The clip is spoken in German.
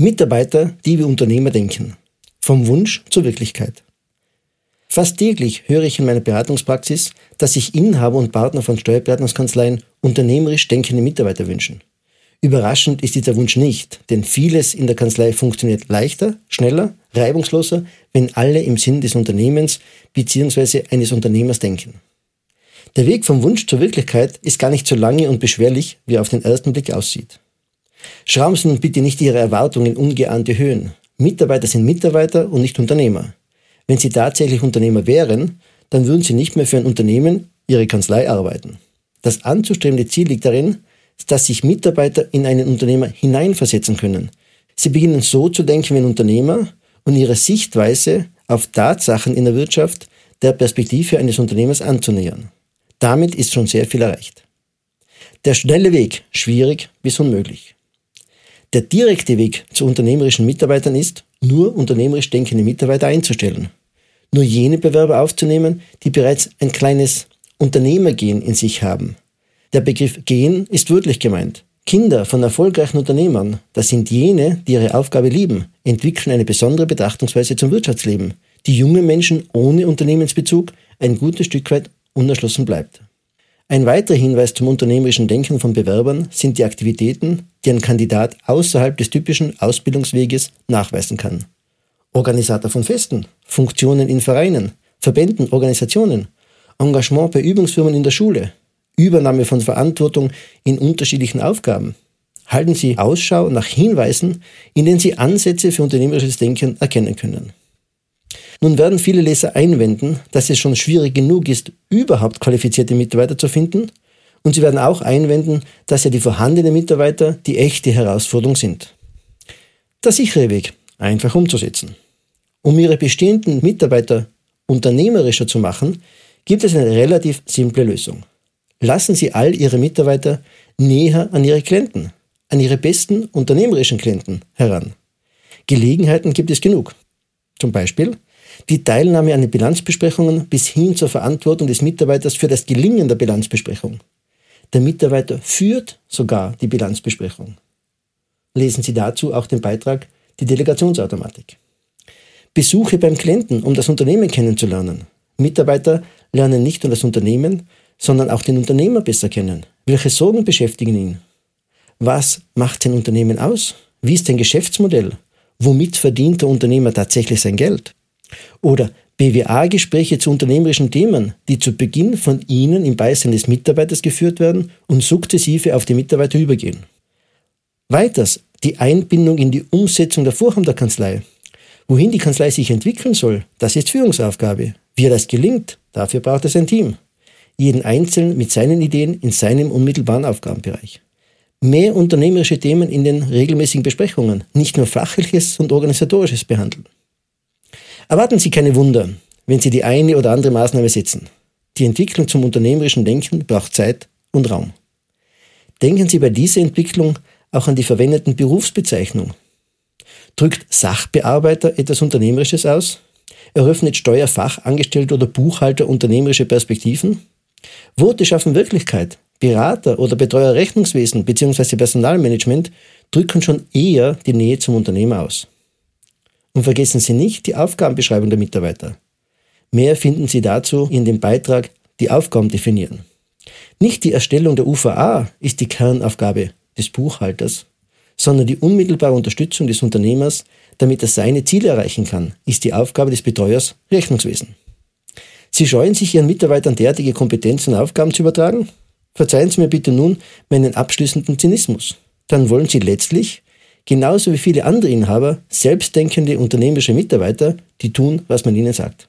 Mitarbeiter, die wie Unternehmer denken. Vom Wunsch zur Wirklichkeit. Fast täglich höre ich in meiner Beratungspraxis, dass sich Inhaber und Partner von Steuerberatungskanzleien unternehmerisch denkende Mitarbeiter wünschen. Überraschend ist dieser Wunsch nicht, denn vieles in der Kanzlei funktioniert leichter, schneller, reibungsloser, wenn alle im Sinn des Unternehmens bzw. eines Unternehmers denken. Der Weg vom Wunsch zur Wirklichkeit ist gar nicht so lange und beschwerlich, wie er auf den ersten Blick aussieht. Schrauben Sie nun bitte nicht Ihre Erwartungen in ungeahnte Höhen. Mitarbeiter sind Mitarbeiter und nicht Unternehmer. Wenn Sie tatsächlich Unternehmer wären, dann würden Sie nicht mehr für ein Unternehmen, Ihre Kanzlei arbeiten. Das anzustrebende Ziel liegt darin, dass sich Mitarbeiter in einen Unternehmer hineinversetzen können. Sie beginnen so zu denken wie ein Unternehmer und ihre Sichtweise auf Tatsachen in der Wirtschaft der Perspektive eines Unternehmers anzunähern. Damit ist schon sehr viel erreicht. Der schnelle Weg schwierig bis unmöglich. Der direkte Weg zu unternehmerischen Mitarbeitern ist, nur unternehmerisch denkende Mitarbeiter einzustellen. Nur jene Bewerber aufzunehmen, die bereits ein kleines Unternehmergehen in sich haben. Der Begriff Gen ist wörtlich gemeint. Kinder von erfolgreichen Unternehmern, das sind jene, die ihre Aufgabe lieben, entwickeln eine besondere Betrachtungsweise zum Wirtschaftsleben, die junge Menschen ohne Unternehmensbezug ein gutes Stück weit unerschlossen bleibt. Ein weiterer Hinweis zum unternehmerischen Denken von Bewerbern sind die Aktivitäten, die ein Kandidat außerhalb des typischen Ausbildungsweges nachweisen kann. Organisator von Festen, Funktionen in Vereinen, Verbänden, Organisationen, Engagement bei Übungsfirmen in der Schule, Übernahme von Verantwortung in unterschiedlichen Aufgaben. Halten Sie Ausschau nach Hinweisen, in denen Sie Ansätze für unternehmerisches Denken erkennen können. Nun werden viele Leser einwenden, dass es schon schwierig genug ist, überhaupt qualifizierte Mitarbeiter zu finden. Und sie werden auch einwenden, dass ja die vorhandenen Mitarbeiter die echte Herausforderung sind. Der sichere Weg, einfach umzusetzen. Um ihre bestehenden Mitarbeiter unternehmerischer zu machen, gibt es eine relativ simple Lösung. Lassen Sie all Ihre Mitarbeiter näher an Ihre Klienten, an Ihre besten unternehmerischen Klienten heran. Gelegenheiten gibt es genug. Zum Beispiel die Teilnahme an den Bilanzbesprechungen bis hin zur Verantwortung des Mitarbeiters für das Gelingen der Bilanzbesprechung. Der Mitarbeiter führt sogar die Bilanzbesprechung. Lesen Sie dazu auch den Beitrag Die Delegationsautomatik. Besuche beim Klienten, um das Unternehmen kennenzulernen. Mitarbeiter lernen nicht nur das Unternehmen, sondern auch den Unternehmer besser kennen. Welche Sorgen beschäftigen ihn? Was macht sein Unternehmen aus? Wie ist sein Geschäftsmodell? Womit verdient der Unternehmer tatsächlich sein Geld? Oder BWA-Gespräche zu unternehmerischen Themen, die zu Beginn von Ihnen im Beisein des Mitarbeiters geführt werden und sukzessive auf die Mitarbeiter übergehen. Weiters die Einbindung in die Umsetzung der Vorhaben der Kanzlei. Wohin die Kanzlei sich entwickeln soll, das ist Führungsaufgabe. Wie das gelingt, dafür braucht es ein Team. Jeden Einzelnen mit seinen Ideen in seinem unmittelbaren Aufgabenbereich. Mehr unternehmerische Themen in den regelmäßigen Besprechungen, nicht nur fachliches und organisatorisches behandeln. Erwarten Sie keine Wunder, wenn Sie die eine oder andere Maßnahme setzen. Die Entwicklung zum unternehmerischen Denken braucht Zeit und Raum. Denken Sie bei dieser Entwicklung auch an die verwendeten Berufsbezeichnung. Drückt Sachbearbeiter etwas Unternehmerisches aus? Eröffnet Steuerfachangestellte oder Buchhalter unternehmerische Perspektiven? Worte schaffen Wirklichkeit. Berater oder Betreuer Rechnungswesen bzw. Personalmanagement drücken schon eher die Nähe zum Unternehmer aus. Und vergessen Sie nicht die Aufgabenbeschreibung der Mitarbeiter. Mehr finden Sie dazu in dem Beitrag Die Aufgaben definieren. Nicht die Erstellung der UVA ist die Kernaufgabe des Buchhalters, sondern die unmittelbare Unterstützung des Unternehmers, damit er seine Ziele erreichen kann, ist die Aufgabe des Betreuers Rechnungswesen. Sie scheuen sich Ihren Mitarbeitern derartige Kompetenzen und Aufgaben zu übertragen? Verzeihen Sie mir bitte nun meinen abschließenden Zynismus. Dann wollen Sie letztlich genauso wie viele andere Inhaber, selbstdenkende unternehmerische Mitarbeiter, die tun, was man ihnen sagt.